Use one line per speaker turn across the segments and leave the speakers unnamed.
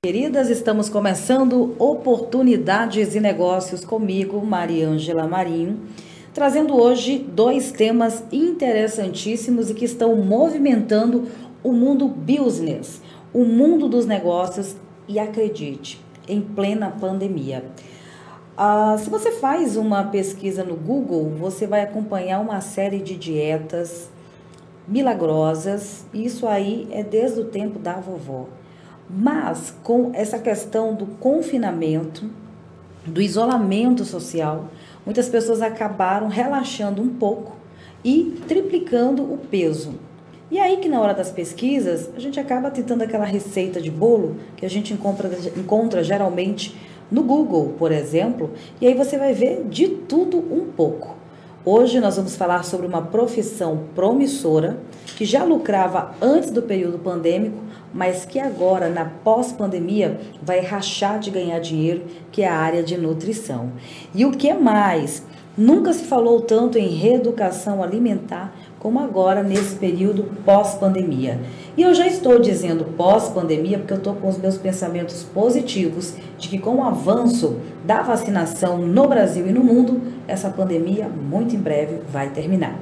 Queridas, estamos começando Oportunidades e Negócios comigo, Mariângela Marinho, trazendo hoje dois temas interessantíssimos e que estão movimentando o mundo business, o mundo dos negócios e acredite, em plena pandemia. Ah, se você faz uma pesquisa no Google, você vai acompanhar uma série de dietas milagrosas, isso aí é desde o tempo da vovó. Mas com essa questão do confinamento, do isolamento social, muitas pessoas acabaram relaxando um pouco e triplicando o peso. E aí que na hora das pesquisas, a gente acaba tentando aquela receita de bolo que a gente encontra, encontra geralmente no Google, por exemplo, e aí você vai ver de tudo um pouco. Hoje nós vamos falar sobre uma profissão promissora que já lucrava antes do período pandêmico, mas que agora, na pós-pandemia, vai rachar de ganhar dinheiro, que é a área de nutrição. E o que mais? Nunca se falou tanto em reeducação alimentar como agora nesse período pós-pandemia. E eu já estou dizendo pós-pandemia porque eu estou com os meus pensamentos positivos de que com o avanço da vacinação no Brasil e no mundo, essa pandemia muito em breve vai terminar.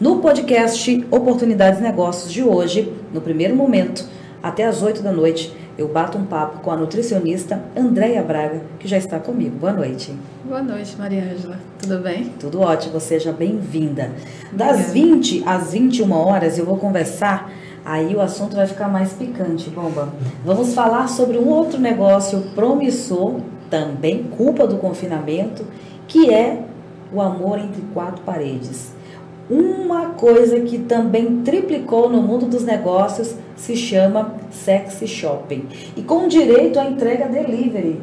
No podcast Oportunidades Negócios de hoje, no primeiro momento, até às 8 da noite, eu bato um papo com a nutricionista Andréia Braga, que já está comigo. Boa noite.
Boa noite, Maria Ângela. Tudo bem?
Tudo ótimo, seja bem-vinda. Das 20 às 21 horas eu vou conversar, aí o assunto vai ficar mais picante, bomba. Vamos falar sobre um outro negócio promissor, também culpa do confinamento, que é o amor entre quatro paredes. Uma coisa que também triplicou no mundo dos negócios se chama sexy shopping. E com direito à entrega delivery.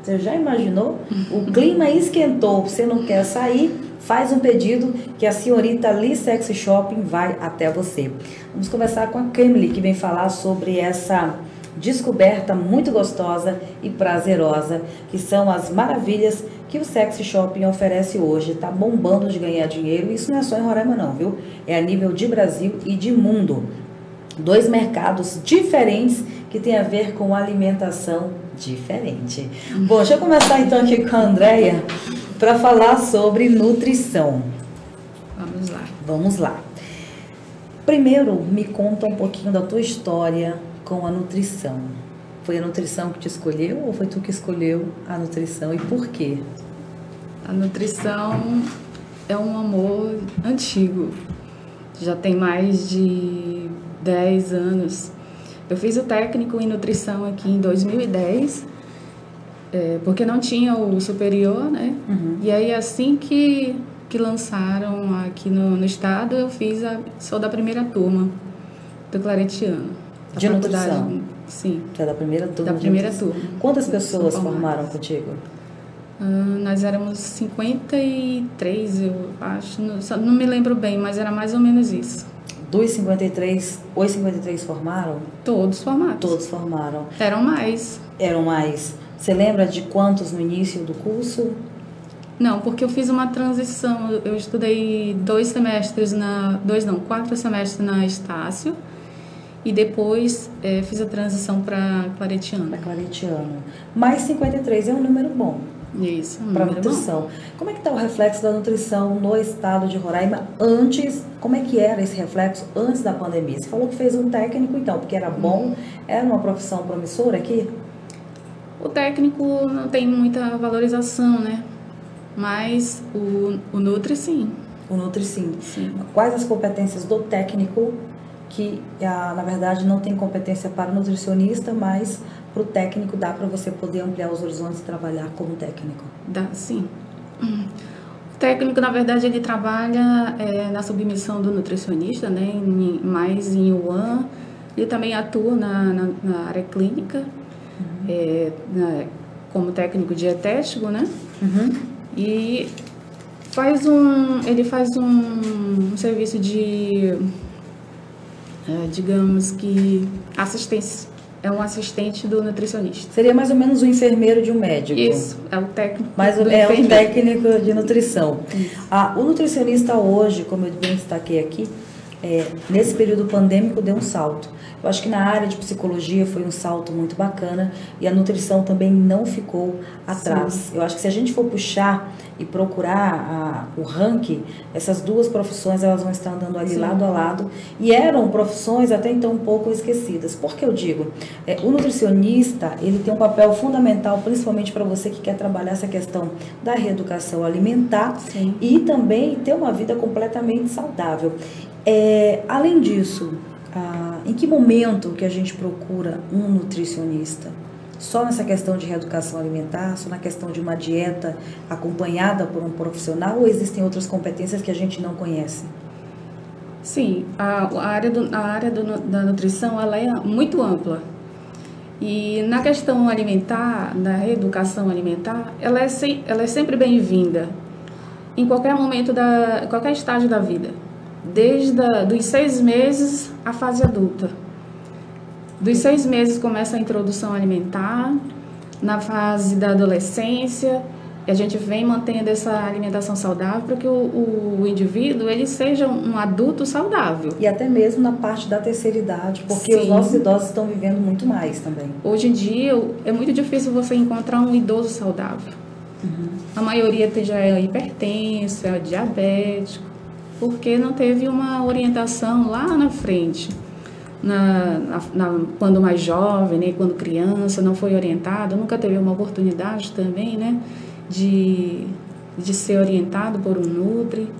Você já imaginou? O clima esquentou, você não quer sair, faz um pedido que a senhorita Lee Sexy Shopping vai até você. Vamos conversar com a Camille, que vem falar sobre essa descoberta muito gostosa e prazerosa, que são as maravilhas que o Sexy Shopping oferece hoje. Está bombando de ganhar dinheiro. Isso não é só em Roraima, não, viu? É a nível de Brasil e de mundo. Dois mercados diferentes que tem a ver com alimentação diferente. Bom, deixa eu começar então aqui com a Andrea para falar sobre nutrição.
Vamos lá.
Vamos lá. Primeiro, me conta um pouquinho da tua história com a nutrição. Foi a nutrição que te escolheu ou foi tu que escolheu a nutrição e por quê?
A nutrição é um amor antigo. Já tem mais de 10 anos. Eu fiz o técnico em nutrição aqui em 2010, é, porque não tinha o superior, né? Uhum. E aí assim que, que lançaram aqui no, no estado, eu fiz a, sou da primeira turma do Claretiano.
De nutrição?
Sim.
Que é da primeira turma?
Da primeira turma.
Quantas pessoas formaram contigo?
Uh, nós éramos 53, eu acho. Não, não me lembro bem, mas era mais ou menos isso.
Dos 53, os 53 formaram?
Todos formados.
Todos formaram.
Eram mais.
Eram mais. Você lembra de quantos no início do curso?
Não, porque eu fiz uma transição. Eu estudei dois semestres na. Dois não, quatro semestres na Estácio. E depois é, fiz a transição para Claretiano.
Para Claretiano. Mais 53 é um número bom.
Isso,
para nutrição. Como é que está o reflexo da nutrição no estado de Roraima antes? Como é que era esse reflexo antes da pandemia? Você falou que fez um técnico, então, porque era bom, era uma profissão promissora aqui?
O técnico não tem muita valorização, né? Mas o, o Nutri sim.
O Nutri sim.
sim.
Quais as competências do técnico que, na verdade, não tem competência para nutricionista, mas para o técnico dá para você poder ampliar os horizontes e trabalhar como técnico?
Dá, sim. O técnico, na verdade, ele trabalha é, na submissão do nutricionista, né, em, mais em UAN. Ele também atua na, na, na área clínica, uhum. é, na, como técnico dietético, né?
Uhum.
E faz um, ele faz um, um serviço de, é, digamos que, assistência é um assistente do nutricionista.
Seria mais ou menos o um enfermeiro de um médico.
Isso, é o técnico.
Mas
do
é
o
técnico de nutrição. Ah, o nutricionista hoje, como eu bem destaquei aqui, é, nesse período pandêmico deu um salto. Eu acho que na área de psicologia foi um salto muito bacana e a nutrição também não ficou atrás. Sim. Eu acho que se a gente for puxar e procurar a, o ranking, essas duas profissões elas vão estar andando ali Sim. lado a lado e eram profissões até então um pouco esquecidas. Por que eu digo? É, o nutricionista ele tem um papel fundamental, principalmente para você que quer trabalhar essa questão da reeducação alimentar Sim. e também ter uma vida completamente saudável. É, além disso, ah, em que momento que a gente procura um nutricionista? Só nessa questão de reeducação alimentar, só na questão de uma dieta acompanhada por um profissional ou existem outras competências que a gente não conhece?
Sim, a, a área, do, a área do, da nutrição ela é muito ampla. E na questão alimentar, na reeducação alimentar, ela é, se, ela é sempre bem-vinda em qualquer momento, da qualquer estágio da vida desde a, dos seis meses à fase adulta. Dos seis meses começa a introdução alimentar, na fase da adolescência, a gente vem mantendo essa alimentação saudável para que o, o, indivíduo ele seja um adulto saudável.
E até mesmo na parte da terceira idade, porque Sim. os nossos idosos estão vivendo muito mais também.
Hoje em dia é muito difícil você encontrar um idoso saudável. Uhum. A maioria já é hipertenso, é diabético porque não teve uma orientação lá na frente. Na, na, na, quando mais jovem, né, quando criança, não foi orientado, nunca teve uma oportunidade também né, de, de ser orientado por um Nutri.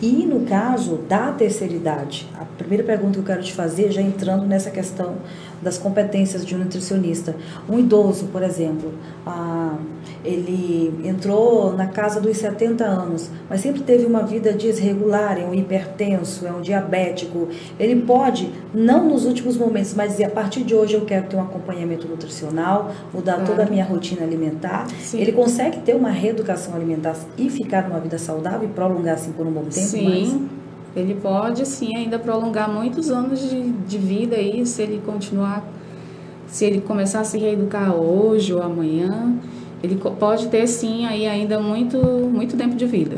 E no caso da terceira idade, a primeira pergunta que eu quero te fazer, já entrando nessa questão das competências de um nutricionista. Um idoso, por exemplo, ah, ele entrou na casa dos 70 anos, mas sempre teve uma vida desregular, é um hipertenso, é um diabético. Ele pode, não nos últimos momentos, mas dizer, a partir de hoje eu quero ter um acompanhamento nutricional, mudar claro. toda a minha rotina alimentar. Sim. Ele consegue ter uma reeducação alimentar e ficar numa vida saudável e prolongar assim por um bom tempo?
Sim. Mas... Ele pode sim ainda prolongar muitos anos de, de vida aí, se ele continuar, se ele começar a se reeducar hoje ou amanhã, ele pode ter sim aí ainda muito, muito tempo de vida.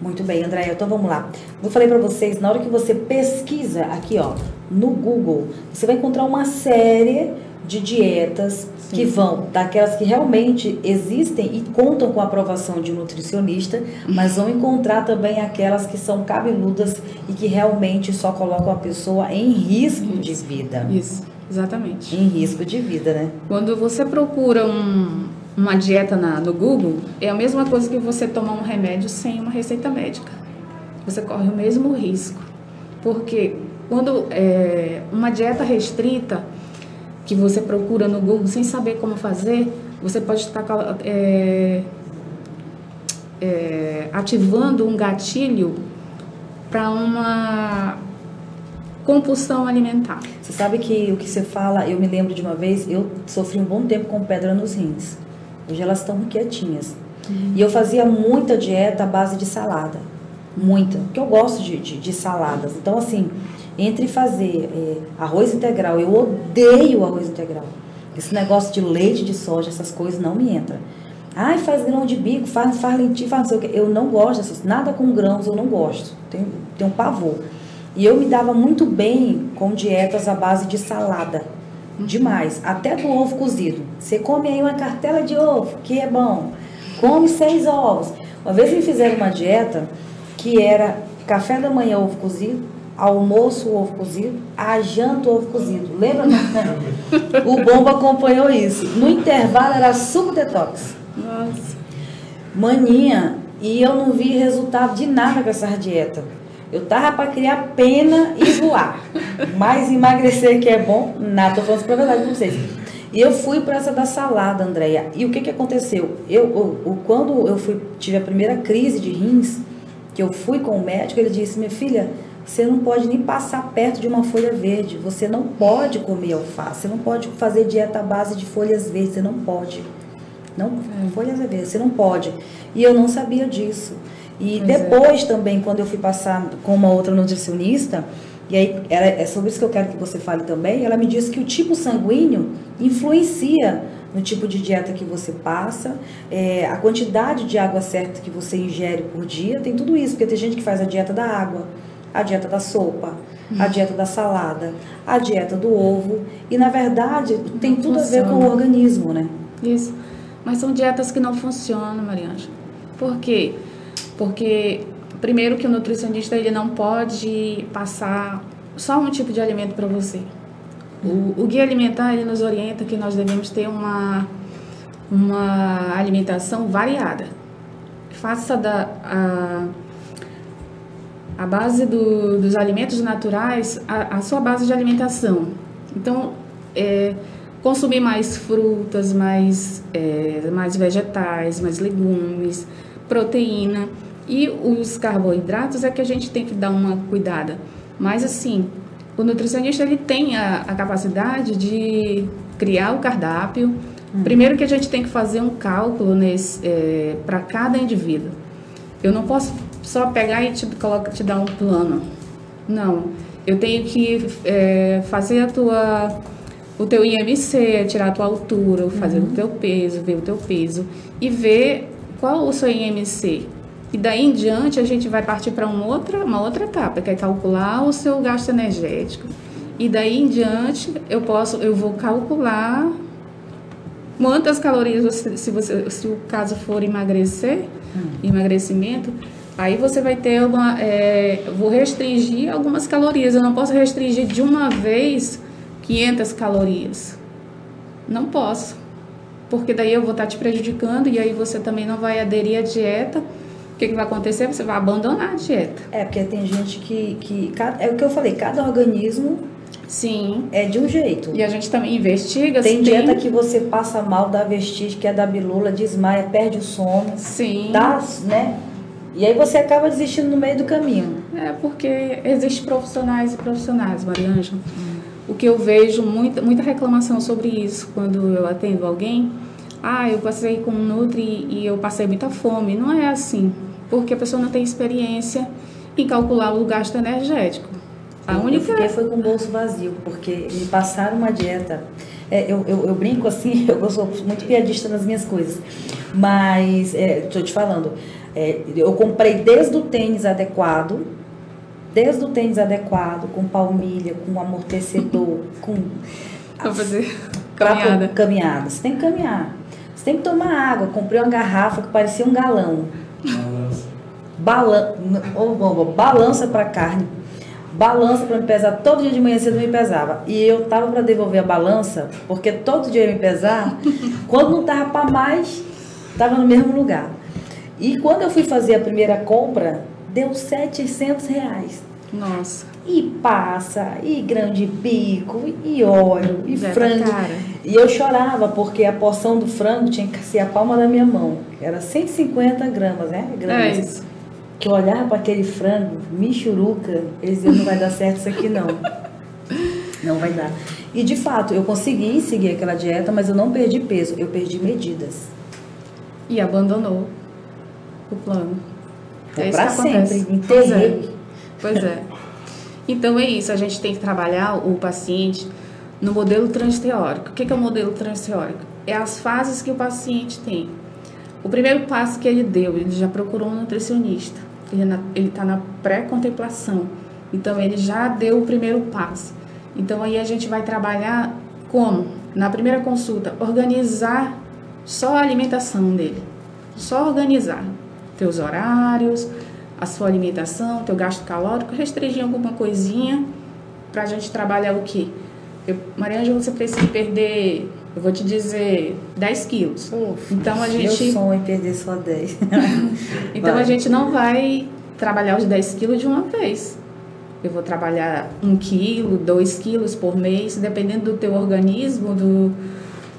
Muito bem, Andréia. Então vamos lá. Eu falei para vocês, na hora que você pesquisa aqui, ó, no Google, você vai encontrar uma série de dietas Sim. que vão daquelas que realmente existem e contam com a aprovação de um nutricionista, mas vão encontrar também aquelas que são cabeludas e que realmente só colocam a pessoa em risco Isso. de vida.
Isso, exatamente.
Em risco de vida, né?
Quando você procura um, uma dieta na, no Google, é a mesma coisa que você tomar um remédio sem uma receita médica. Você corre o mesmo risco. Porque quando é, uma dieta restrita, que você procura no Google sem saber como fazer, você pode estar é, é, ativando um gatilho para uma compulsão alimentar.
Você sabe que o que você fala, eu me lembro de uma vez, eu sofri um bom tempo com pedra nos rins. Hoje elas estão quietinhas. Uhum. E eu fazia muita dieta à base de salada. Muita. Porque eu gosto de, de, de saladas. Então, assim, entre fazer é, arroz integral, eu odeio arroz integral. Esse negócio de leite de soja, essas coisas não me entra. Ai, faz grão de bico, faz, faz lentilha, faz não sei o quê. Eu não gosto dessas, nada com grãos eu não gosto. Tenho, tenho um pavor. E eu me dava muito bem com dietas à base de salada. Demais. Até do ovo cozido. Você come aí uma cartela de ovo, que é bom. Come seis ovos. Uma vez me fizeram uma dieta que era café da manhã ovo cozido, almoço ovo cozido, a janta ovo cozido. Lembra? o Bomba acompanhou isso. No intervalo era suco detox.
Nossa.
Maninha, e eu não vi resultado de nada com essa dieta. Eu tava para criar pena e voar. Mas emagrecer que é bom, nada, tô falando isso pra verdade com vocês. E eu fui para essa da salada, Andréia. E o que que aconteceu? Eu, eu, quando eu fui, tive a primeira crise de rins, que eu fui com o médico, ele disse, minha filha, você não pode nem passar perto de uma folha verde. Você não pode comer alface. Você não pode fazer dieta à base de folhas verdes. Você não pode. Não, é. folhas verdes. Você não pode. E eu não sabia disso. E pois é. depois é. também, quando eu fui passar com uma outra nutricionista, e aí era, é sobre isso que eu quero que você fale também, ela me disse que o tipo sanguíneo influencia no tipo de dieta que você passa, é, a quantidade de água certa que você ingere por dia, tem tudo isso, porque tem gente que faz a dieta da água, a dieta da sopa, a dieta da salada, a dieta do ovo. E na verdade tem tudo a ver com o organismo, né?
Isso. Mas são dietas que não funcionam, Marianja. Por quê? Porque primeiro que o nutricionista ele não pode passar só um tipo de alimento para você. O, o, guia alimentar ele nos orienta que nós devemos ter uma uma alimentação variada. Faça da a, a base do, dos alimentos naturais a, a, sua base de alimentação. Então, é, consumir mais frutas, mais, é, mais vegetais, mais legumes, proteína. E os carboidratos é que a gente tem que dar uma cuidada. Mas, assim, o nutricionista ele tem a, a capacidade de criar o cardápio. Hum. Primeiro que a gente tem que fazer um cálculo é, para cada indivíduo. Eu não posso só pegar e te, coloca, te dar um plano. Não. Eu tenho que é, fazer a tua, o teu IMC, tirar a tua altura, fazer uhum. o teu peso, ver o teu peso e ver qual o seu IMC. E daí em diante a gente vai partir para uma outra, uma outra etapa, que é calcular o seu gasto energético. E daí em diante eu posso, eu vou calcular quantas calorias você, se você, se o caso for emagrecer, hum. emagrecimento, Aí você vai ter uma. É, vou restringir algumas calorias. Eu não posso restringir de uma vez 500 calorias. Não posso. Porque daí eu vou estar te prejudicando e aí você também não vai aderir à dieta. O que, que vai acontecer? Você vai abandonar a dieta.
É, porque tem gente que. que é o que eu falei, cada organismo
Sim.
É de um jeito.
E a gente também investiga.
Tem dieta que você passa mal, dá vestígio, que é da bilula, desmaia, perde o sono.
Sim.
Dá, né? E aí você acaba desistindo no meio do caminho.
É, porque existem profissionais e profissionais, Mariângela. Hum. O que eu vejo, muita, muita reclamação sobre isso quando eu atendo alguém. Ah, eu passei com um Nutri e eu passei muita fome. Não é assim, porque a pessoa não tem experiência em calcular o gasto energético.
A única... Eu fiquei foi com o bolso vazio, porque me passaram uma dieta. É, eu, eu, eu, brinco assim, eu sou muito piadista nas minhas coisas. Mas, estou é, te falando, é, eu comprei desde o tênis adequado, desde o tênis adequado, com palmilha, com amortecedor, com.
Para fazer caminhada.
caminhada. Você tem que caminhar. Você tem que tomar água. Comprei uma garrafa que parecia um galão. Balança. Balan... balança para carne. Balança para me pesar. Todo dia de manhã cedo me pesava. E eu tava para devolver a balança, porque todo dia eu ia me pesar. quando não tava para mais, tava no mesmo lugar. E quando eu fui fazer a primeira compra, deu 700 reais.
Nossa.
E passa, e grande bico, e óleo, e Deve frango. Cara. E eu chorava, porque a porção do frango tinha que ser a palma da minha mão. Era 150 gramas, né? Gramas.
É isso.
Que eu olhava para aquele frango, michuruca, eles diziam, não vai dar certo isso aqui não. Não vai dar. E de fato, eu consegui seguir aquela dieta, mas eu não perdi peso, eu perdi medidas.
E abandonou o plano.
É para sempre, pois é.
pois é. Então é isso, a gente tem que trabalhar o paciente no modelo transteórico. O que é o modelo transteórico? É as fases que o paciente tem. O primeiro passo que ele deu, ele já procurou um nutricionista. Ele está na pré-contemplação. Então ele já deu o primeiro passo. Então aí a gente vai trabalhar como? Na primeira consulta, organizar só a alimentação dele. Só organizar teus horários, a sua alimentação, teu gasto calórico, restringir alguma coisinha para a gente trabalhar o quê? Eu, Mariângela, você precisa perder, eu vou te dizer, 10 quilos.
Uf, então a gente. Meu sonho é perder só 10.
então vai. a gente não vai trabalhar os 10 quilos de uma vez. Eu vou trabalhar 1 quilo, 2 quilos por mês, dependendo do teu organismo, do,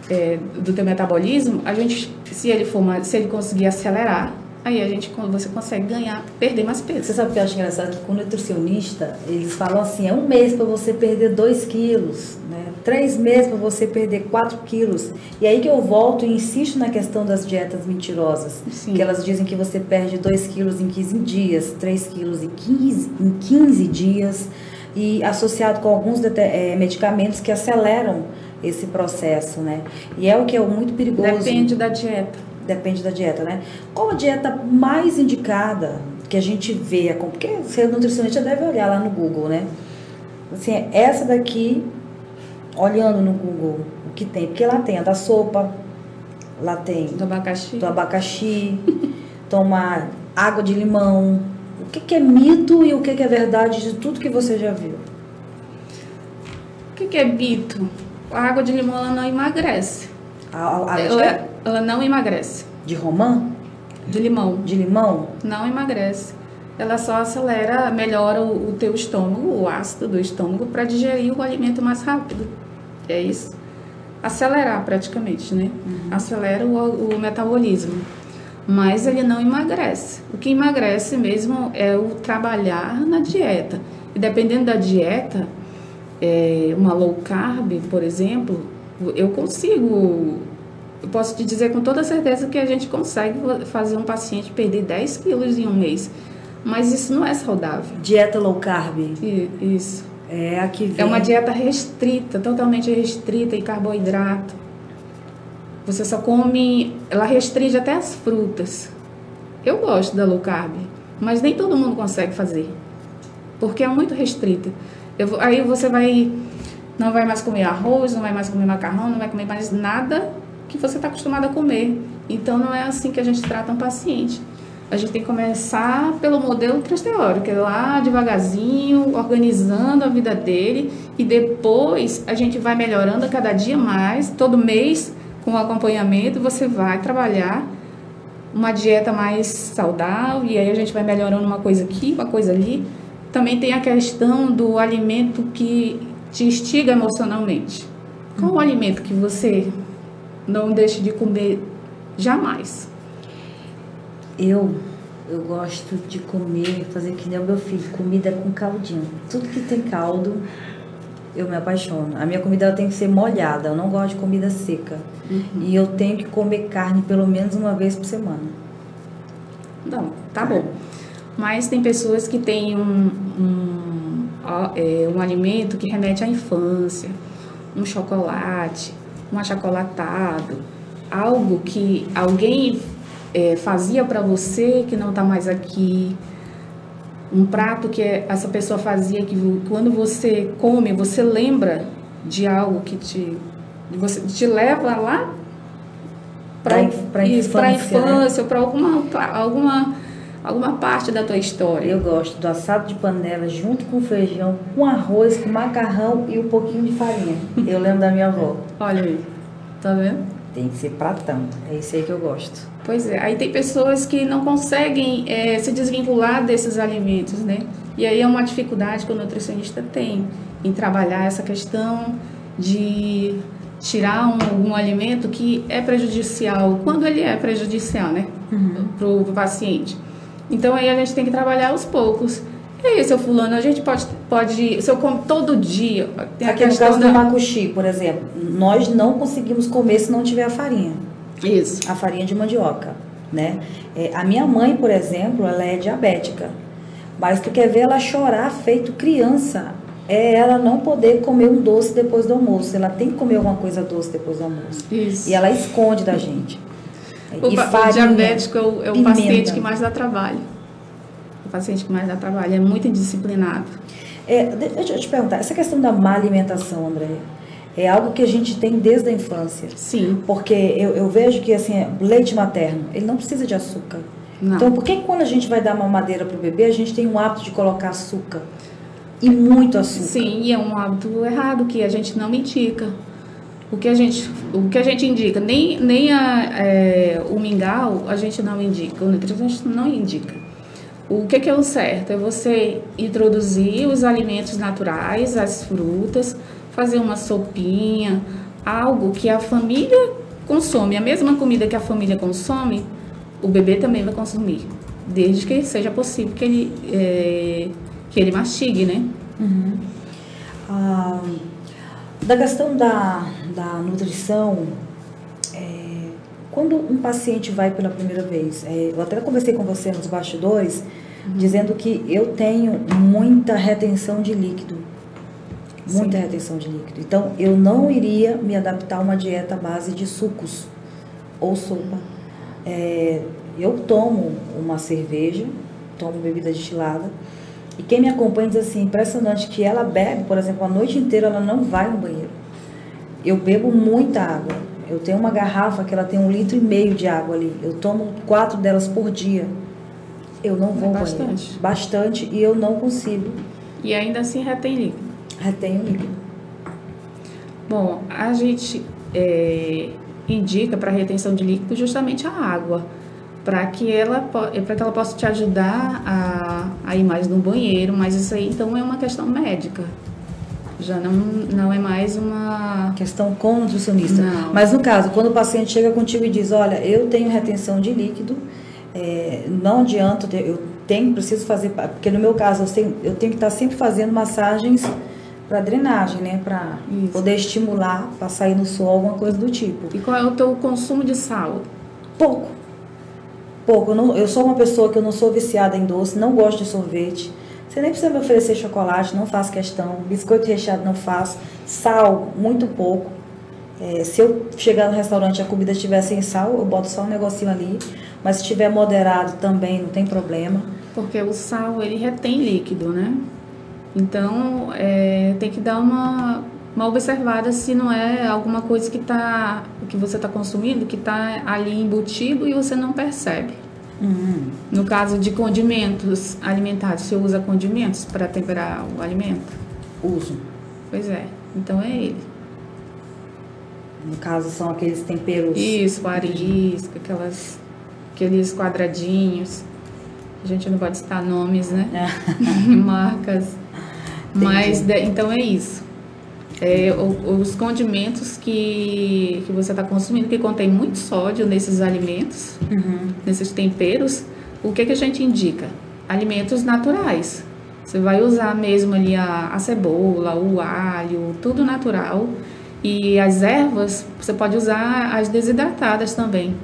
é, do teu metabolismo. A gente, se ele for, se ele conseguir acelerar, Aí a gente, você consegue ganhar, perder mais peso.
Você sabe o que eu acho engraçado? Que com nutricionista, eles falam assim, é um mês para você perder 2 quilos, né? três meses para você perder 4 quilos. E aí que eu volto e insisto na questão das dietas mentirosas. Sim. Que elas dizem que você perde 2 quilos em 15 dias, 3 quilos em 15, em 15 dias. E associado com alguns é, medicamentos que aceleram esse processo, né? E é o que é muito perigoso.
Depende da dieta
depende da dieta, né? Qual a dieta mais indicada? que a gente vê, porque você nutricionista deve olhar lá no Google, né? Assim, essa daqui, olhando no Google, o que tem? Porque lá tem a da sopa, lá tem
do abacaxi,
do abacaxi tomar água de limão. O que, que é mito e o que, que é verdade de tudo que você já viu?
O que, que é mito? A água de limão ela não emagrece.
A, a,
ela, ela não emagrece.
De romã?
De limão.
De limão?
Não emagrece. Ela só acelera, melhora o, o teu estômago, o ácido do estômago, para digerir o alimento mais rápido. É isso. Acelerar praticamente, né? Uhum. Acelera o, o metabolismo. Mas ele não emagrece. O que emagrece mesmo é o trabalhar na dieta. E dependendo da dieta, é, uma low carb, por exemplo, eu consigo eu posso te dizer com toda certeza que a gente consegue fazer um paciente perder 10 quilos em um mês. Mas isso não é saudável.
Dieta low carb.
Isso.
É a que vem.
É uma dieta restrita, totalmente restrita em carboidrato. Você só come. Ela restringe até as frutas. Eu gosto da low carb, mas nem todo mundo consegue fazer. Porque é muito restrita. Eu, aí você vai. Não vai mais comer arroz, não vai mais comer macarrão, não vai comer mais nada que você está acostumado a comer. Então não é assim que a gente trata um paciente. A gente tem que começar pelo modelo teórico, que é lá devagarzinho, organizando a vida dele e depois a gente vai melhorando cada dia mais, todo mês com o acompanhamento você vai trabalhar uma dieta mais saudável e aí a gente vai melhorando uma coisa aqui, uma coisa ali. Também tem a questão do alimento que te instiga emocionalmente. Qual o alimento que você não deixe de comer jamais.
Eu eu gosto de comer, fazer que nem o meu filho, comida com caldinho. Tudo que tem caldo, eu me apaixono. A minha comida tem que ser molhada, eu não gosto de comida seca. Uhum. E eu tenho que comer carne pelo menos uma vez por semana.
Não, tá bom. Mas tem pessoas que têm um, um, é, um alimento que remete à infância, um chocolate, um achocolatado, algo que alguém é, fazia para você que não está mais aqui, um prato que essa pessoa fazia que quando você come você lembra de algo que te você te leva lá para a infância, né? infância né? para alguma alguma alguma parte da tua história.
Eu gosto do assado de panela junto com feijão, com arroz, com macarrão e um pouquinho de farinha. Eu lembro da minha avó.
Olha aí, tá vendo?
Tem que ser pratão, é isso aí que eu gosto.
Pois é, aí tem pessoas que não conseguem é, se desvincular desses alimentos, né? E aí é uma dificuldade que o nutricionista tem em trabalhar essa questão de tirar um, algum alimento que é prejudicial, quando ele é prejudicial, né? Uhum. Para o paciente. Então aí a gente tem que trabalhar aos poucos. E aí, seu fulano, a gente pode, pode se eu como todo dia...
Tem Aqui no caso da... do macuxi, por exemplo, nós não conseguimos comer se não tiver a farinha.
Isso.
A farinha de mandioca, né? É, a minha mãe, por exemplo, ela é diabética. Mas tu quer ver ela chorar feito criança. É ela não poder comer um doce depois do almoço. Ela tem que comer alguma coisa doce depois do almoço.
Isso.
E ela esconde da gente.
O, farinha, o diabético é o, é o paciente que mais dá trabalho. O paciente que mais dá trabalho. É muito indisciplinado.
É, deixa eu te perguntar, essa questão da má alimentação, André, é algo que a gente tem desde a infância.
Sim.
Porque eu, eu vejo que assim, leite materno, ele não precisa de açúcar. Não. Então, por que quando a gente vai dar mamadeira para o bebê, a gente tem um hábito de colocar açúcar? E muito açúcar.
Sim, e é um hábito errado que a gente não indica. O que a gente, o que a gente indica, nem, nem a, é, o mingau a gente não indica, o nutricionista não indica. O que, que é o certo? É você introduzir os alimentos naturais, as frutas, fazer uma sopinha, algo que a família consome, a mesma comida que a família consome, o bebê também vai consumir, desde que seja possível que ele, é, que ele mastigue, né?
Uhum. Ah, da questão da, da nutrição, é, quando um paciente vai pela primeira vez, é, eu até conversei com você nos bastidores, uhum. dizendo que eu tenho muita retenção de líquido muita Sim. retenção de líquido. Então, eu não iria me adaptar a uma dieta à base de sucos ou sopa. É, eu tomo uma cerveja, tomo bebida destilada. E quem me acompanha diz assim, impressionante que ela bebe, por exemplo, a noite inteira ela não vai no banheiro. Eu bebo muita água. Eu tenho uma garrafa que ela tem um litro e meio de água ali. Eu tomo quatro delas por dia. Eu não vou
É
ao banheiro.
bastante.
Bastante e eu não consigo.
E ainda assim retém líquido.
Retenho líquido.
Bom, a gente é, indica para retenção de líquido justamente a água, para que ela para que ela possa te ajudar a, a ir mais no banheiro, mas isso aí então é uma questão médica. Já não, não é mais uma.
Questão nutricionista.
Não.
Mas no caso, quando o paciente chega contigo e diz, olha, eu tenho retenção de líquido, é, não adianta, eu tenho, preciso fazer, porque no meu caso eu tenho, eu tenho que estar sempre fazendo massagens para drenagem, né? Para poder estimular, para sair no suor, alguma coisa do tipo.
E qual é o teu consumo de sal?
Pouco. Pouco. Eu, não- eu sou uma pessoa que eu não sou viciada em doce, não gosto de sorvete. Você nem precisa me oferecer chocolate, não faço questão. Biscoito recheado não faço. Sal, muito pouco. É, se eu chegar no restaurante e a comida estiver sem sal, eu boto só um negocinho ali. Mas se estiver moderado também, não tem problema.
Porque o sal ele retém líquido, né? Então é, tem que dar uma, uma observada se não é alguma coisa que tá que você está consumindo que está ali embutido e você não percebe.
Hum,
No caso de condimentos alimentares, você usa condimentos para temperar o alimento?
uso.
Pois é, então é ele.
No caso, são aqueles temperos.
Isso, arisca, aquelas, aqueles quadradinhos. A gente não pode citar nomes, né? Marcas. Mas, de- então é isso. É, os condimentos que, que você está consumindo, que contém muito sódio nesses alimentos,
Uhum.
nesses temperos, o que, que a gente indica? Alimentos naturais. Você vai usar mesmo ali a, a cebola, o alho, tudo natural. E as ervas, você pode usar as desidratadas também,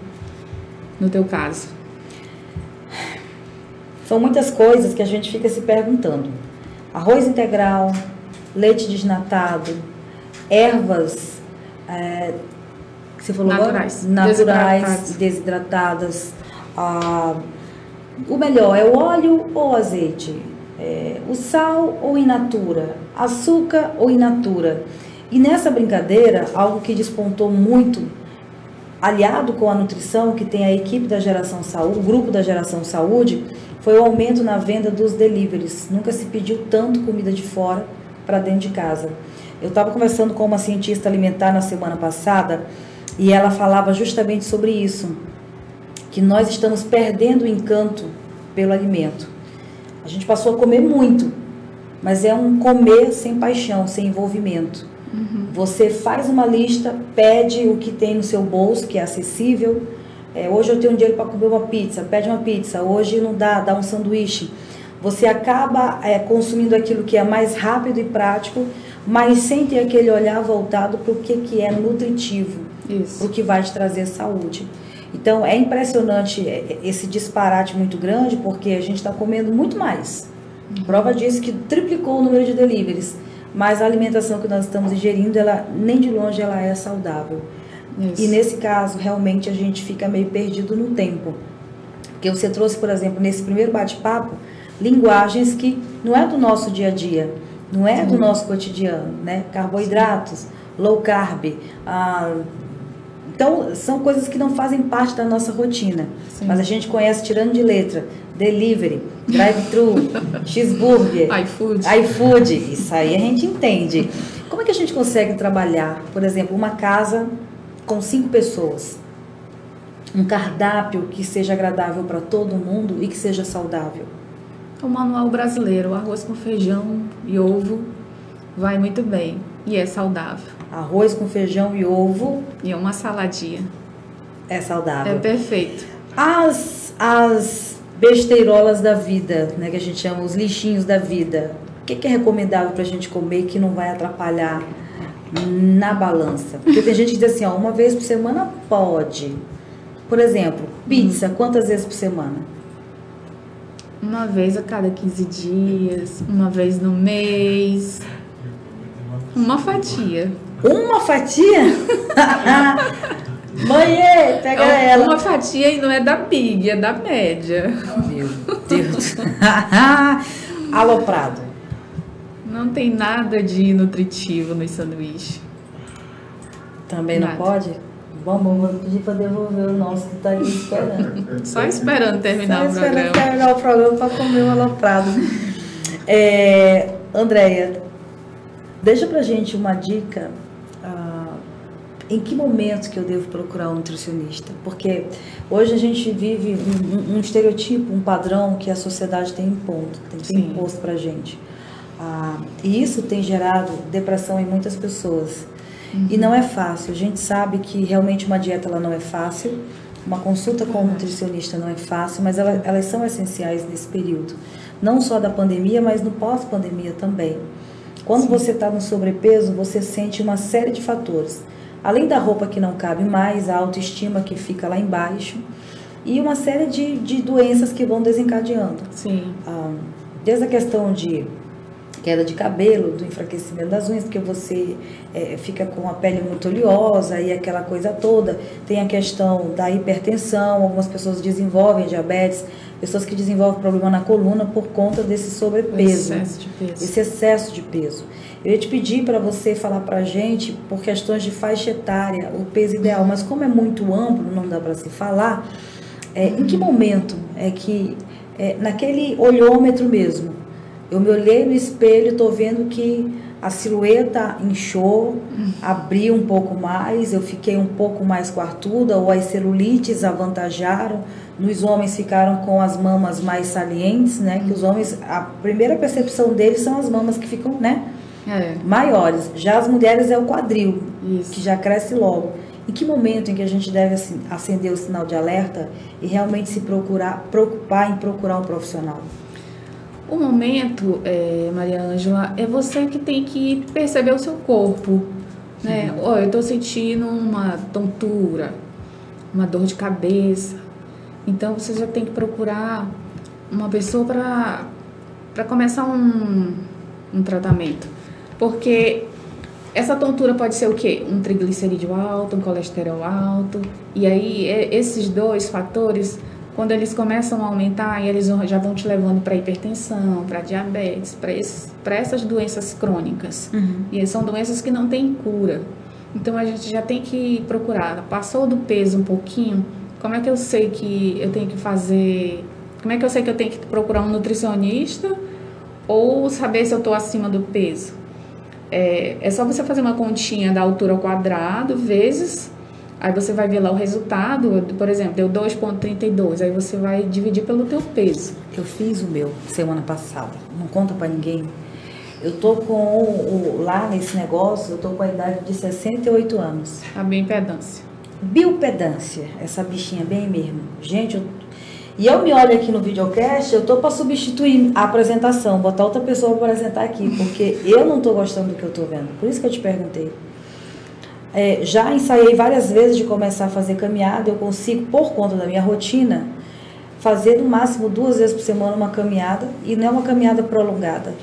no teu caso.
São muitas coisas que a gente fica se perguntando. Arroz integral, leite desnatado, ervas, é, que você falou
Naturais.
agora? naturais,
Desidratadas.
desidratadas. Ah, o melhor é o óleo ou o azeite, É, o sal ou in natura, açúcar ou in natura. E nessa brincadeira, algo que despontou muito aliado com a nutrição, que tem a equipe da Geração Saúde, o grupo da Geração Saúde, foi o aumento na venda dos deliveries. Nunca se pediu tanto comida de fora para dentro de casa. Eu estava conversando com uma cientista alimentar na semana passada e ela falava justamente sobre isso, que nós estamos perdendo o encanto pelo alimento. A gente passou a comer muito, mas é um comer sem paixão, sem envolvimento. Você faz uma lista, pede o que tem no seu bolso, que é acessível. É, hoje eu tenho dinheiro para comer uma pizza, pede uma pizza. Hoje não dá, dá um sanduíche. Você acaba é, consumindo aquilo que é mais rápido e prático, mas sem ter aquele olhar voltado para o que, que é nutritivo, o que vai te trazer saúde. Então é impressionante é, esse disparate muito grande, porque a gente está comendo muito mais. Prova disso que triplicou o número de deliveries, mas a alimentação que nós estamos ingerindo, ela nem de longe ela é saudável.
Isso.
E nesse caso, realmente a gente fica meio perdido no tempo. Porque você trouxe, por exemplo, nesse primeiro bate-papo, linguagens que não é do nosso dia a dia, não é do nosso cotidiano, né? Carboidratos, low carb, ah, então, são coisas que não fazem parte da nossa rotina.
Sim.
Mas a gente conhece tirando de letra. Delivery, drive-thru, cheeseburger,
iFood.
iFood. Isso aí a gente entende. Como é que a gente consegue trabalhar, por exemplo, uma casa com cinco pessoas? Um cardápio que seja agradável para todo mundo e que seja saudável.
O manual brasileiro, arroz com feijão e ovo, vai muito bem. E é saudável.
Arroz com feijão e ovo
E é uma saladinha.
é
É
saudável.
perfeito.
As, as besteirolas da vida, né, que a gente chama os lixinhos da vida, o que, que é recomendável para a gente comer que não vai atrapalhar na balança? Porque tem gente que diz assim, ó, uma vez por semana pode. Por exemplo, pizza, quantas vezes por semana?
Uma vez a cada 15 dias, uma vez no mês. Uma fatia.
Uma fatia? Mãe, pega
é
ela.
Uma fatia e não é da big, é da média.
Meu Deus. Aloprado.
Não tem nada de nutritivo no sanduíche.
Também nada. não pode? Vamos, vou pedir para devolver o nosso que está aí esperando.
Só esperando terminar
Só
o programa.
esperando terminar o programa para comer o aloprado. É, Andréia, deixa pra gente uma dica. Ah, em que momento que eu devo procurar um nutricionista? Porque hoje a gente vive um, um, um estereotipo, um padrão que a sociedade tem imposto, tem, tem imposto pra gente. Ah, e isso tem gerado depressão em muitas pessoas. Uhum. E não é fácil. A gente sabe que realmente uma dieta ela não é fácil, uma consulta com um nutricionista não é fácil, mas ela, elas são essenciais nesse período. Não só da pandemia, mas no pós-pandemia também. Quando Sim. você está no sobrepeso, você sente uma série de fatores. Além da roupa que não cabe mais, a autoestima que fica lá embaixo e uma série de, de doenças que vão desencadeando.
Sim.
Ah, desde a questão de queda de cabelo, do enfraquecimento das unhas, porque você é, fica com a pele muito oleosa e aquela coisa toda. Tem a questão da hipertensão, algumas pessoas desenvolvem diabetes, pessoas que desenvolvem problema na coluna por conta desse sobrepeso,
excesso de peso.
esse excesso de peso. Eu ia te pedir para você falar para a gente, por questões de faixa etária, o peso ideal, mas como é muito amplo, não dá para se falar, é, em que momento é que, é, naquele olhômetro mesmo, eu me olhei no espelho, estou vendo que a silhueta inchou, abriu um pouco mais, eu fiquei um pouco mais quartuda, ou as celulites avantajaram, nos homens ficaram com as mamas mais salientes, né? Que os homens, a primeira percepção deles são as mamas que ficam, né?
É.
Maiores. Já as mulheres é o quadril,
Isso.
que já cresce logo. Em que momento em que a gente deve assim, acender o sinal de alerta e realmente se procurar, preocupar em procurar um profissional?
O momento, é, Maria Ângela, é você que tem que perceber o seu corpo. Né? Oh, eu estou sentindo uma tontura, uma dor de cabeça. Então você já tem que procurar uma pessoa para começar um, um tratamento. Porque essa tontura pode ser o quê? Um triglicerídeo alto, um colesterol alto. E aí, esses dois fatores quando eles começam a aumentar, eles já vão te levando para hipertensão, para diabetes, para essas doenças crônicas.
Uhum.
E são doenças que não têm cura. Então a gente já tem que procurar. Passou do peso um pouquinho, como é que eu sei que eu tenho que fazer? Como é que eu sei que eu tenho que procurar um nutricionista ou saber se eu estou acima do peso? É, é só você fazer uma continha da altura ao quadrado vezes Aí você vai ver lá o resultado, por exemplo, deu 2,32, aí você vai dividir pelo teu peso.
Eu fiz o meu semana passada, não conta para ninguém. Eu tô com o, lá nesse negócio, eu tô com a idade de 68 anos.
A bioimpedância.
Biopedância, essa bichinha bem mesmo. Gente, eu, e eu me olho aqui no videocast, eu tô para substituir a apresentação, botar outra pessoa para apresentar aqui, porque eu não tô gostando do que eu tô vendo. Por isso que eu te perguntei. É, já ensaiei várias vezes de começar a fazer caminhada, eu consigo, por conta da minha rotina, fazer no máximo duas vezes por semana uma caminhada e não é uma caminhada prolongada.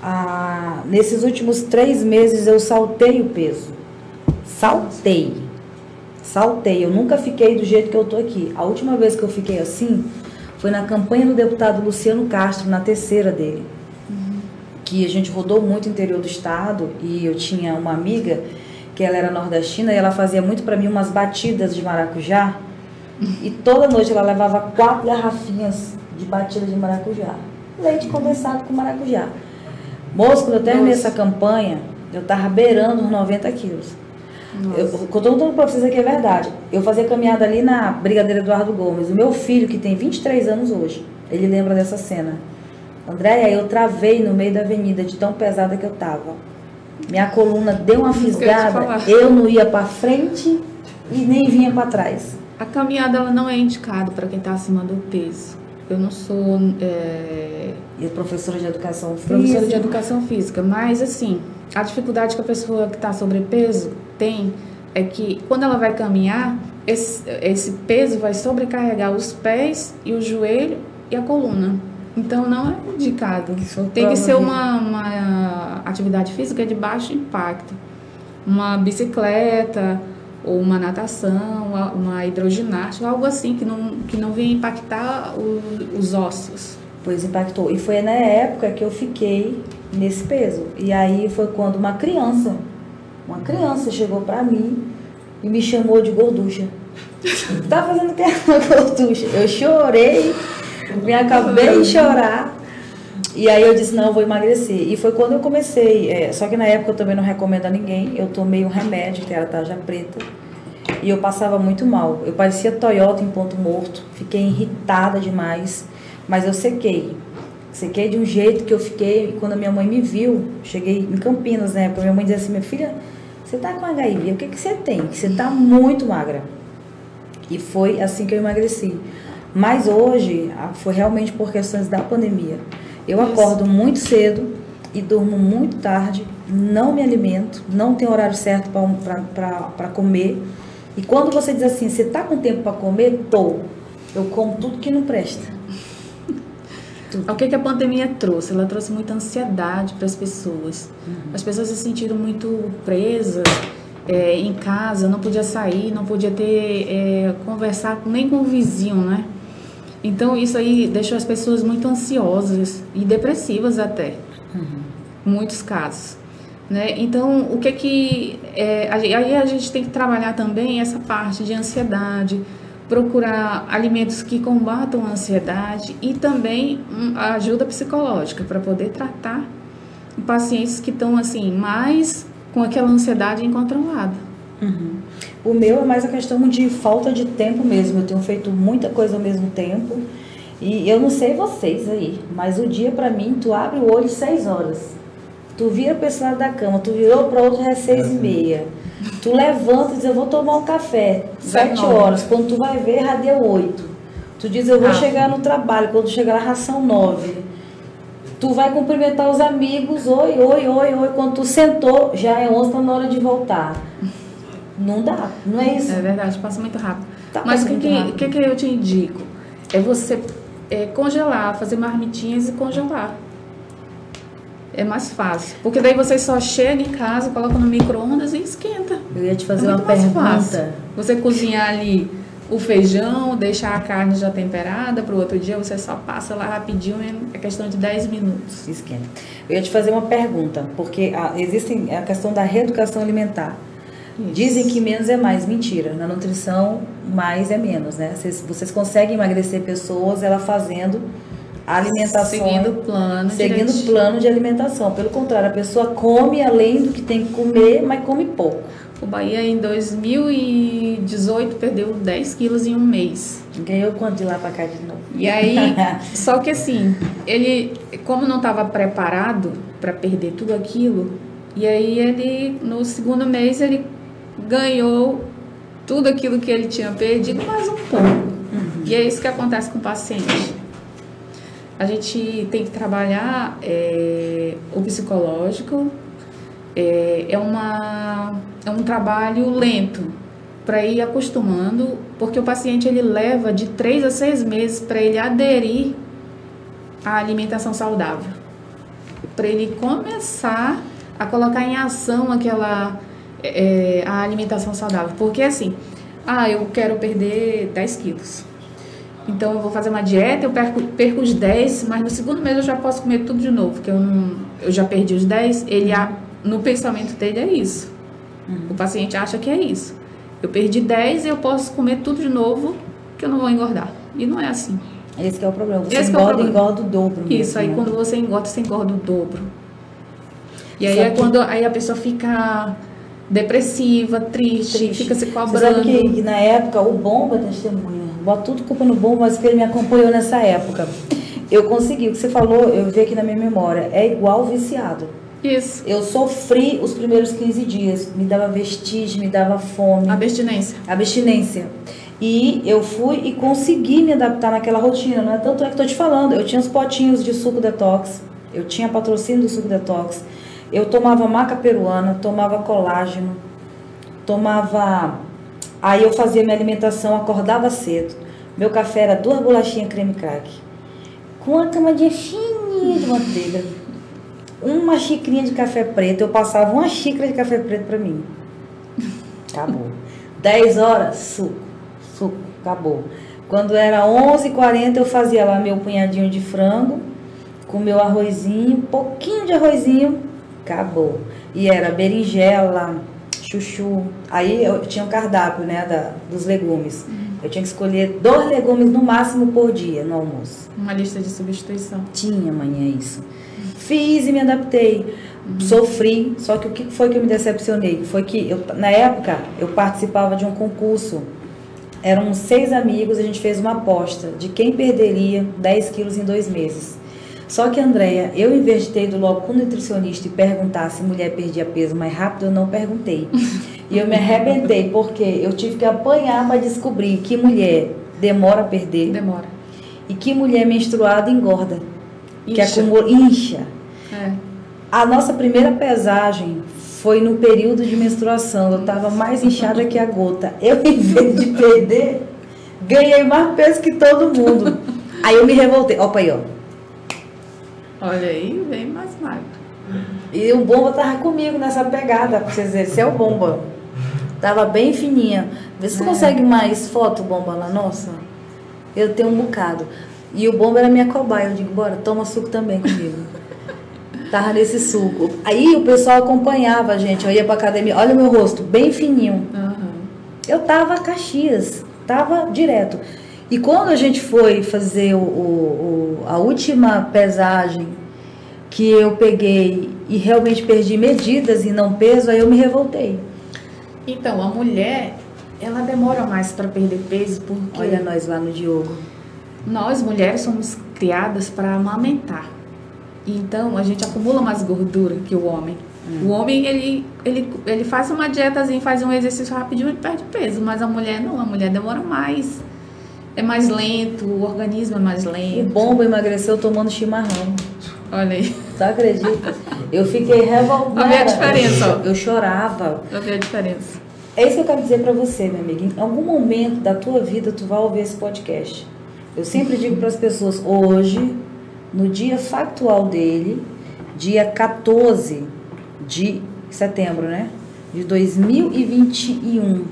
Ah, nesses últimos três meses eu saltei o peso. Saltei. Saltei. Eu nunca fiquei do jeito que eu estou aqui. A última vez que eu fiquei assim foi na campanha do deputado Luciano Castro, na terceira dele. Uhum. Que a gente rodou muito o interior do estado e eu tinha uma amiga que ela era nordestina e ela fazia muito para mim umas batidas de maracujá. E toda noite ela levava quatro garrafinhas de batida de maracujá. Leite condensado com maracujá. Moço, quando eu terminei Nossa. essa campanha, eu tava beirando uns 90 quilos. Eu, o que eu tô contando pra vocês aqui é verdade. Eu fazia caminhada ali na Brigadeira Eduardo Gomes. O meu filho, que tem 23 anos hoje, ele lembra dessa cena. Andréia, eu travei no meio da avenida de tão pesada que eu tava. Minha coluna deu uma fisgada, eu, não ia para frente e nem vinha para trás.
A caminhada ela não é indicada para quem está acima do peso. Eu não sou é...
e professora de educação física.
Professora de educação física, mas assim, a dificuldade que a pessoa que está sobrepeso tem é que quando ela vai caminhar, esse, esse peso vai sobrecarregar os pés e o joelho e a coluna. Então não é indicado. Tem que ser uma, uma atividade física de baixo impacto. Uma bicicleta ou uma natação, uma hidroginástica, algo assim que não, que não venha impactar o, os ossos.
Pois impactou. E foi na época que eu fiquei nesse peso. E aí foi quando uma criança, uma criança chegou para mim e me chamou de gorducha. tá fazendo o que gorducha? Eu chorei, me acabei de chorar. E aí eu disse, não, eu vou emagrecer. E foi quando eu comecei. É, só que na época eu também não recomendo a ninguém. Eu tomei um remédio, que era tarja preta. E eu passava muito mal. Eu parecia Toyota em ponto morto. Fiquei irritada demais. Mas eu sequei. Sequei de um jeito que eu fiquei. Quando a minha mãe me viu, cheguei em Campinas, né? Minha mãe dizia assim: minha filha, você tá com HIV? O que, que você tem? Você tá muito magra. E foi assim que eu emagreci. Mas hoje foi realmente por questões da pandemia. Eu Isso. acordo muito cedo e durmo muito tarde, não me alimento, não tenho horário certo para comer. E quando você diz assim, você está com tempo para comer? Tô. Eu como tudo que não presta.
O que, que a pandemia trouxe? Ela trouxe muita ansiedade para as pessoas. Uhum. As pessoas se sentiram muito presas é, em casa, não podia sair, não podia ter é, conversar nem com o vizinho, né? Então isso aí deixou as pessoas muito ansiosas e depressivas até, uhum. muitos casos. Né? Então, o que que. É, aí a gente tem que trabalhar também essa parte de ansiedade, procurar alimentos que combatam a ansiedade e também a ajuda psicológica para poder tratar pacientes que estão assim mais com aquela ansiedade incontrolada.
Uhum. O meu é mais a questão de falta de tempo mesmo. Eu tenho feito muita coisa ao mesmo tempo. E eu não sei vocês aí, mas o dia para mim, tu abre o olho seis horas. Tu vira para esse lado da cama, tu virou para outro é seis e meia. Tu levanta e diz, eu vou tomar um café, sete horas. Quando tu vai ver, já deu oito. Tu diz, eu vou ah. chegar no trabalho. Quando chegar na ração nove. Tu vai cumprimentar os amigos, oi, oi, oi, oi. Quando tu sentou, já é onze, tá na hora de voltar. Não dá, não é isso?
É verdade, passa muito rápido. Tá Mas o que, que, que, que eu te indico? É você é, congelar, fazer marmitinhas e congelar. É mais fácil. Porque daí você só chega em casa, coloca no micro-ondas e esquenta.
Eu ia te fazer é uma pergunta. Fácil.
Você cozinhar ali o feijão, deixar a carne já temperada para o outro dia, você só passa lá rapidinho, é questão de 10 minutos.
Esquenta. Eu ia te fazer uma pergunta, porque a, existe a questão da reeducação alimentar. Isso. Dizem que menos é mais, mentira. Na nutrição, mais é menos, né? Vocês, vocês conseguem emagrecer pessoas ela fazendo a alimentação.
Seguindo plano.
Seguindo o plano de alimentação. Pelo contrário, a pessoa come além do que tem que comer, mas come pouco.
O Bahia em 2018 perdeu 10 quilos em um mês.
Ganhou quanto de lá para cá de novo?
E aí, só que assim, ele, como não estava preparado para perder tudo aquilo, e aí ele, no segundo mês, ele ganhou tudo aquilo que ele tinha perdido, mais um pouco. Uhum. E é isso que acontece com o paciente. A gente tem que trabalhar é, o psicológico, é, é, uma, é um trabalho lento para ir acostumando, porque o paciente ele leva de três a seis meses para ele aderir à alimentação saudável, para ele começar a colocar em ação aquela é, a alimentação saudável. Porque assim, ah, eu quero perder 10 quilos. Então eu vou fazer uma dieta, eu perco, perco os 10, mas no segundo mês eu já posso comer tudo de novo, porque eu, não, eu já perdi os 10. Ele, no pensamento dele é isso. Uhum. O paciente acha que é isso. Eu perdi 10 e eu posso comer tudo de novo, que eu não vou engordar. E não é assim.
Esse é o problema. Você Esse engorda, é o problema. engorda o dobro.
Mesmo, isso, aí
né?
quando você engorda, você engorda o dobro. E aí é quando aí a pessoa fica depressiva, triste, triste. fica se cobrando. Você
sabe que, na época o Bomba testemunha, bota tudo culpa no Bomba, mas que ele me acompanhou nessa época. Eu consegui, o que você falou, eu vi aqui na minha memória, é igual viciado.
Isso.
Eu sofri os primeiros 15 dias, me dava vestígio, me dava fome.
Abstinência.
Abstinência. E eu fui e consegui me adaptar naquela rotina, não é tanto é que estou te falando. Eu tinha os potinhos de suco detox, eu tinha patrocínio do suco detox, eu tomava maca peruana, tomava colágeno, tomava. Aí eu fazia minha alimentação, acordava cedo. Meu café era duas bolachinhas creme crack. Com uma camadinha fininha de manteiga. Uma xicrinha de café preto. Eu passava uma xícara de café preto para mim. Acabou. 10 horas, suco, suco, acabou. Quando era 11h40 eu fazia lá meu punhadinho de frango, com meu arrozinho, pouquinho de arrozinho, acabou. E era berinjela, chuchu. Aí eu tinha um cardápio, né, da, dos legumes. Eu tinha que escolher dois legumes no máximo por dia no almoço.
Uma lista de substituição.
Tinha amanhã isso. Fiz e me adaptei. Sofri, só que o que foi que eu me decepcionei? Foi que eu, na época eu participava de um concurso. Eram seis amigos, a gente fez uma aposta de quem perderia 10 quilos em dois meses. Só que, Andréia, eu investiguei logo com o nutricionista e perguntar se mulher perdia peso mais rápido, eu não perguntei. E eu me arrebentei, porque eu tive que apanhar para descobrir que mulher demora a perder.
Demora.
E que mulher menstruada engorda.
Incha.
Que acumula, incha.
É.
A nossa primeira pesagem foi no período de menstruação. Eu estava mais inchada que a gota. Eu, em vez de perder, ganhei mais peso que todo mundo. Aí eu me revoltei. Opa aí, ó.
Olha aí, vem mais magro.
E o Bomba tava comigo nessa pegada, pra vocês verem. Esse é o Bomba. Tava bem fininha. Vê se tu
É.
consegue mais foto, Bomba, lá. Nossa, eu tenho um bocado. E o Bomba era minha cobaia. Eu digo, bora, toma suco também comigo. tava nesse suco. Aí o pessoal acompanhava a gente. Eu ia pra academia. Olha o meu rosto, bem fininho.
Aham.
Eu tava Caxias, tava direto. E quando a gente foi fazer o, o- a última pesagem que eu peguei e realmente perdi medidas e não peso, aí eu me revoltei.
Então, a mulher, ela demora mais para perder peso porque
Olha nós lá no Diogo.
nós mulheres somos criadas para amamentar. Então, a gente acumula mais gordura que o homem. O homem, ele, ele, ele faz uma dietazinha, faz um exercício rapidinho e perde peso. Mas a mulher não, a mulher demora mais. É mais lento, o organismo é mais
O
lento.
bomba emagreceu tomando chimarrão.
Olha aí,
Tu acredita? Eu fiquei revoltada.
Olha a diferença, ó.
Eu chorava.
eu vi a diferença.
É isso que eu quero dizer pra você, minha amiga. Em algum momento da tua vida, tu vai ouvir esse podcast. Eu sempre digo para as pessoas, hoje, no dia factual dele, dia 14 de setembro, né? De 2021.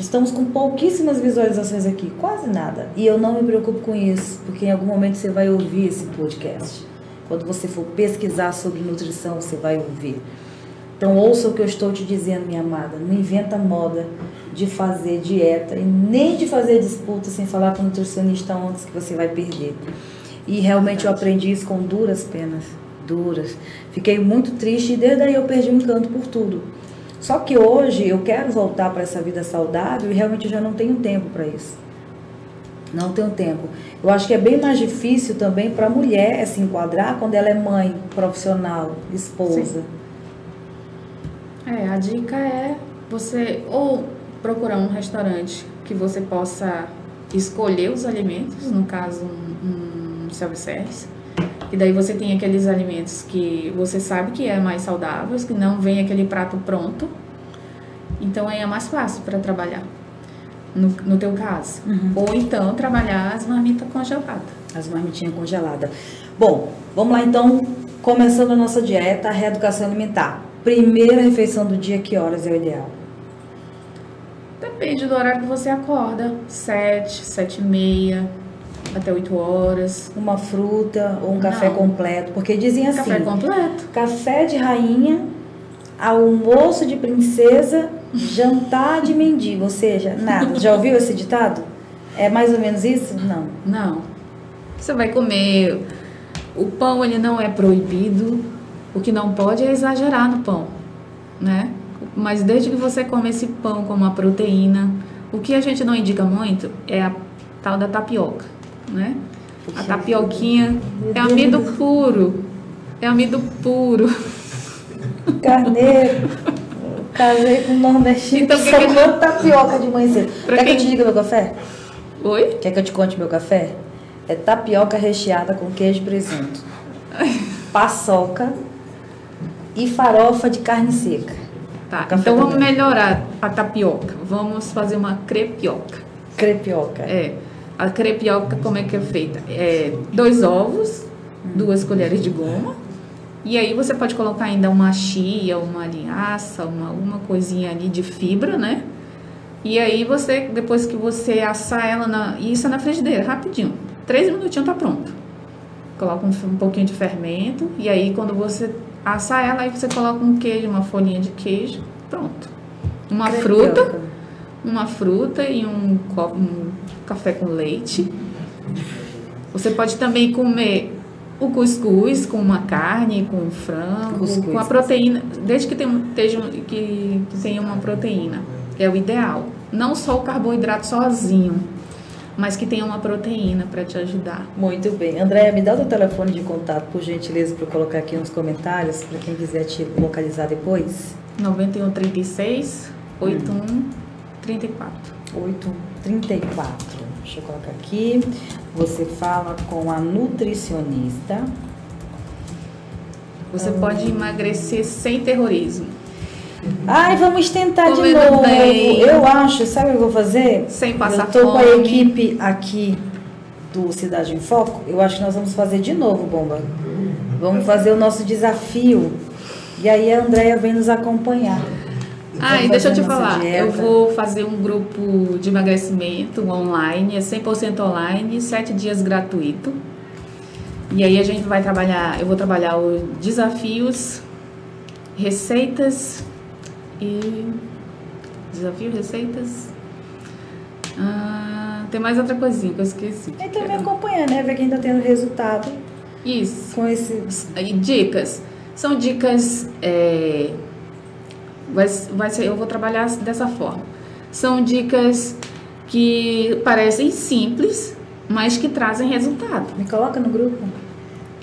Estamos com pouquíssimas visualizações aqui, quase nada. E eu não me preocupo com isso, porque em algum momento você vai ouvir esse podcast. Quando você for pesquisar sobre nutrição, você vai ouvir. Então ouça o que eu estou te dizendo, minha amada. Não inventa moda de fazer dieta e nem de fazer disputa sem falar com o nutricionista antes que você vai perder. E realmente eu aprendi isso com duras penas, duras. Fiquei muito triste e desde aí eu perdi o encanto por tudo. Só que hoje eu quero voltar para essa vida saudável e realmente eu já não tenho tempo para isso. Não tenho tempo. Eu acho que é bem mais difícil também para a mulher se enquadrar quando ela é mãe, profissional, esposa.
É, a dica é você ou procurar um restaurante que você possa escolher os alimentos, no caso um, um self-service, e daí você tem aqueles alimentos que você sabe que é mais saudáveis, que não vem aquele prato pronto, então aí é mais fácil para trabalhar, no, no teu caso.
Uhum.
Ou então trabalhar as marmitas congeladas.
As marmitinhas congeladas. Bom, vamos lá então, começando a nossa dieta, a reeducação alimentar. Primeira refeição do dia, que horas é o ideal?
Depende do horário que você acorda, sete, sete e meia, até 8 horas.
Uma fruta ou um café
Não.
completo? Porque dizem assim,
Café completo.
café de rainha, almoço de princesa, jantar de mendigo, ou seja, nada. Já ouviu esse ditado? É mais ou menos isso? Não.
Não. Você vai comer. O pão ele não é proibido. O que não pode é exagerar no pão, né? Mas desde que você come esse pão com uma proteína, o que a gente não indica muito é a tal da tapioca, né? A tapioquinha é amido puro. É amido puro.
Carneiro. Casei com um nordestino
Então,
que só tapioca de manhã cedo. Quer que eu
quem-
te diga meu café?
Oi?
Quer que eu te conte meu café? É tapioca recheada com queijo e presunto. Paçoca e farofa de carne seca.
Tá.
Café
então vamos melhorar a tapioca. Vamos fazer uma crepioca.
Crepioca.
É. A crepioca, como é que é feita? É dois ovos, duas colheres de goma. E aí você pode colocar ainda uma chia, uma linhaça, uma, uma coisinha ali de fibra, né? E aí você, depois que você assar ela, na, isso é na frigideira, rapidinho. Três minutinhos tá pronto. Coloca um, um pouquinho de fermento. E aí quando você assar ela, aí você coloca um queijo, uma folhinha de queijo. Pronto. Uma fruta. Uma fruta e um, um café com leite. Você pode também comer o cuscuz com uma carne, com frango, cuscuz. com a proteína, desde que tenha, que, que tenha uma proteína, é o ideal. Não só o carboidrato sozinho, mas que tenha uma proteína para te ajudar.
Muito bem. Andréia, me dá o telefone de contato, por gentileza, para colocar aqui nos comentários, para quem quiser te localizar depois.
9136 8134.
8134. Deixa eu colocar aqui. Você fala com a nutricionista.
Você pode emagrecer sem terrorismo.
Ai, vamos tentar Comendo de novo. Bem. Eu acho, sabe o que eu vou fazer?
Sem passar
fome. Eu tô com a equipe aqui do Cidade em Foco. Eu acho que nós vamos fazer de novo, Bomba. Vamos fazer o nosso desafio. E aí a Andrea vem nos acompanhar.
Ah, e deixa eu te falar, dieta. eu vou fazer um grupo de emagrecimento online, é 100% online, 7 dias gratuito. E aí a gente vai trabalhar, eu vou trabalhar os desafios, receitas e desafio, receitas. Ah, tem mais outra coisinha que eu esqueci.
Então me acompanha, né? Ver quem tá tendo resultado.
Isso.
Com esse.
E dicas. São dicas é, Vai, vai ser, eu vou trabalhar dessa forma. São dicas que parecem simples, mas que trazem resultado.
Me coloca no grupo.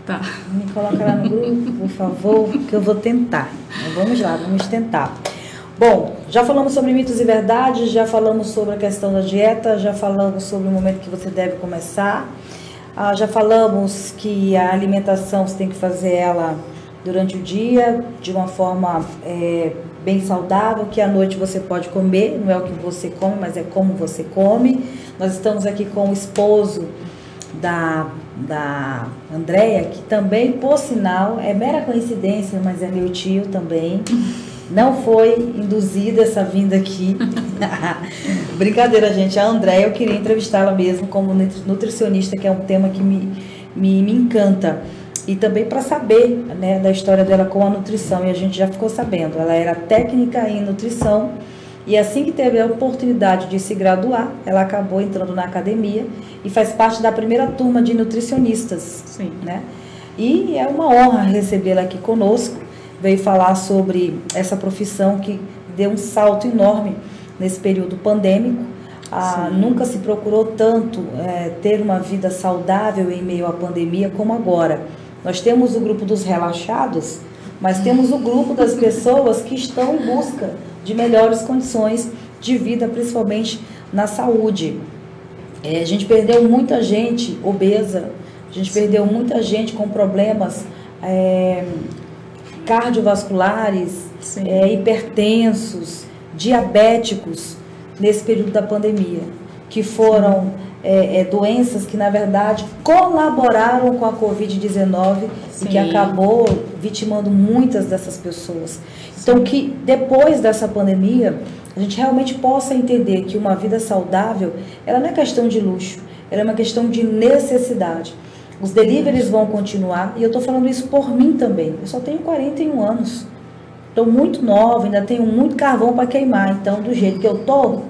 Tá.
Me coloca lá no grupo, por favor, que eu vou tentar. Então, vamos lá, vamos tentar. Bom, já falamos sobre mitos e verdades, já falamos sobre a questão da dieta, já falamos sobre o momento que você deve começar, ah, já falamos que a alimentação você tem que fazer ela durante o dia de uma forma é, bem saudável, que à noite você pode comer, não é o que você come, mas é como você come. Nós estamos aqui com o esposo da, da Andréia, que também, por sinal, é mera coincidência, mas é meu tio também. Não foi induzida essa vinda aqui. Brincadeira, gente. A Andréia, eu queria entrevistá-la mesmo como nutricionista, que é um tema que me, me, me encanta e também para saber né, da história dela com a nutrição. E a gente já ficou sabendo. Ela era técnica em nutrição e assim que teve a oportunidade de se graduar, ela acabou entrando na academia e faz parte da primeira turma de nutricionistas.
Sim.
Né? E é uma honra recebê-la aqui conosco. Veio falar sobre essa profissão que deu um salto enorme nesse período pandêmico. Ah, nunca se procurou tanto é, ter uma vida saudável em meio à pandemia como agora. Nós temos o grupo dos relaxados, mas temos o grupo das pessoas que estão em busca de melhores condições de vida, principalmente na saúde. É, a gente perdeu muita gente obesa, a gente perdeu muita gente com problemas é, cardiovasculares, é, hipertensos, diabéticos nesse período da pandemia, que foram é, é, doenças que, na verdade, colaboraram com a Covid-19 e que acabou vitimando muitas dessas pessoas. Então, que depois dessa pandemia, a gente realmente possa entender que uma vida saudável, ela não é questão de luxo, ela é uma questão de necessidade. Os deliveries vão continuar, e eu estou falando isso por mim também. Eu só tenho 41 anos. Estou muito nova, ainda tenho muito carvão para queimar. Então, do jeito que eu estou,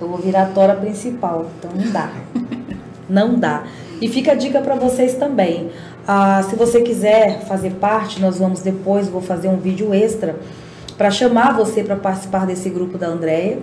eu vou virar a tora principal, então não dá. não dá. E fica a dica para vocês também. Ah, se você quiser fazer parte, nós vamos depois, vou fazer um vídeo extra para chamar você para participar desse grupo da Andréia.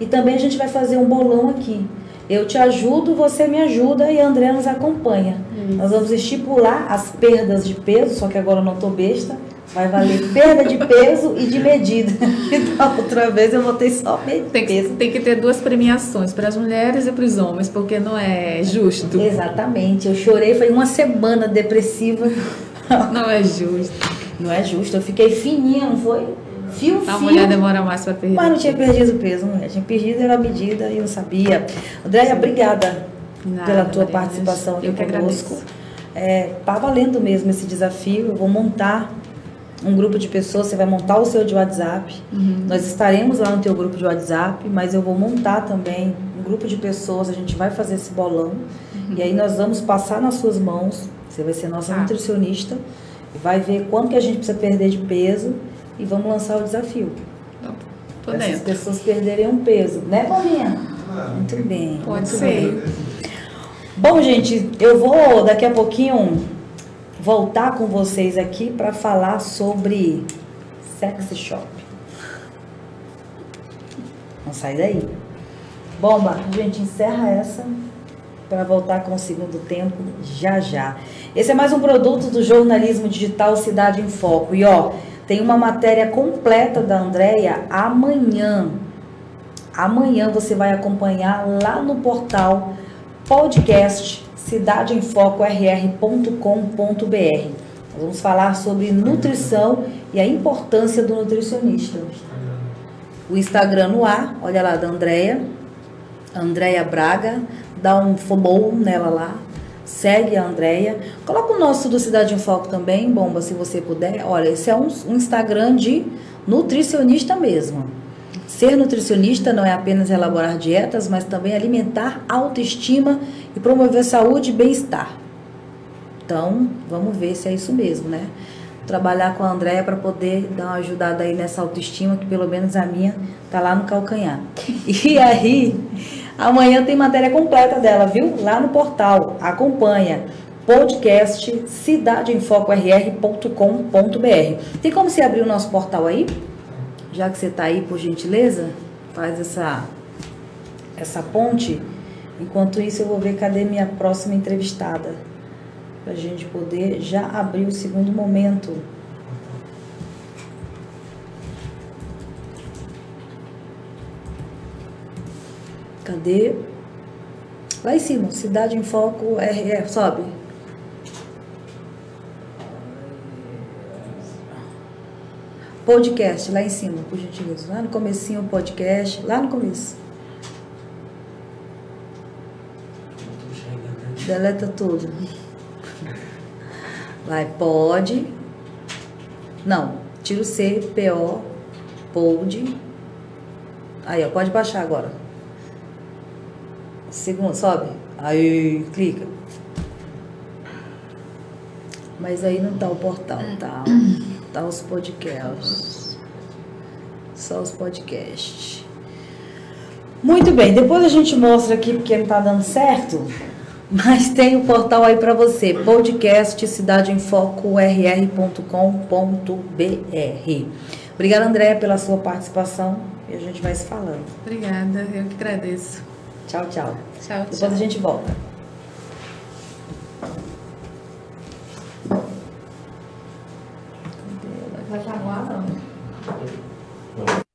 E também a gente vai fazer um bolão aqui. Eu te ajudo, você me ajuda e a Andréia nos acompanha. Isso. Nós vamos estipular as perdas de peso, só que agora eu não tô besta. Vai valer perda de peso e de medida. Então, outra vez eu botei só
peso. Tem que, tem que ter duas premiações, para as mulheres e para os homens, porque não é justo.
Exatamente. Eu chorei, foi uma semana depressiva.
Não é justo.
Não é justo. Eu fiquei fininha, não foi? Fio,
A fio. mulher demora mais para perder.
Mas não tinha perdido peso, mulher. Tinha perdido era a medida e eu sabia. Andréia, obrigada Nada, pela tua participação aqui
eu
conosco. É, tá valendo mesmo esse desafio. Eu vou montar um grupo de pessoas, você vai montar o seu de WhatsApp. Uhum. Nós estaremos lá no teu grupo de WhatsApp, mas eu vou montar também um grupo de pessoas, a gente vai fazer esse bolão. Uhum. E aí nós vamos passar nas suas mãos. Você vai ser nossa ah. nutricionista, vai ver quanto que a gente precisa perder de peso e vamos lançar o desafio. Para essas pessoas perderem um peso, né, Paulinha? Ah, Muito bem.
Pode Muito ser. Bem.
Bom, gente, eu vou daqui a pouquinho voltar com vocês aqui para falar sobre sex shop. Não sai daí. Bomba, a gente encerra essa para voltar com o segundo tempo já já. Esse é mais um produto do jornalismo digital Cidade em Foco. E ó, tem uma matéria completa da Andrea amanhã. Amanhã você vai acompanhar lá no portal podcast cidadeemfocorr.com.br. Vamos falar sobre nutrição e a importância do nutricionista. O Instagram no ar, olha lá, da Andrea, Andrea Braga, dá um follow nela lá, segue a Andrea. Coloca o nosso do Cidade em Foco também, bomba, se você puder. Olha, esse é um, um Instagram de nutricionista mesmo. Ser nutricionista não é apenas elaborar dietas, mas também alimentar autoestima e promover saúde e bem-estar. Então, vamos ver se é isso mesmo, né? Trabalhar com a Andréia para poder dar uma ajudada aí nessa autoestima, que pelo menos a minha tá lá no calcanhar. E aí, amanhã tem matéria completa dela, viu? Lá no portal. Acompanha podcast cidadeemfocorr.com.br. Tem como você abrir o nosso portal aí? Já que você está aí, por gentileza, faz essa, essa ponte. Enquanto isso, eu vou ver cadê minha próxima entrevistada. Para a gente poder já abrir o segundo momento. Cadê? Lá em cima, Cidade em Foco, RR, sobe. Podcast, lá em cima, por gentileza. Lá no comecinho o podcast, lá no começo. Deleta tudo. Vai, pode. Não, tira o C, P, O, pod. Aí, ó, pode baixar agora. Segundo, sobe. Aí, clica. Mas aí não tá o portal, tá? Tá os podcasts. Só os podcasts. Muito bem, depois a gente mostra aqui porque não tá dando certo, mas tem o portal aí para você, podcast cidadeenfocorr.com.br. Obrigada, Andréia, pela sua participação e a gente vai se falando.
Obrigada, eu que agradeço.
Tchau, tchau.
Tchau,
Depois a gente volta. vai chamar, não.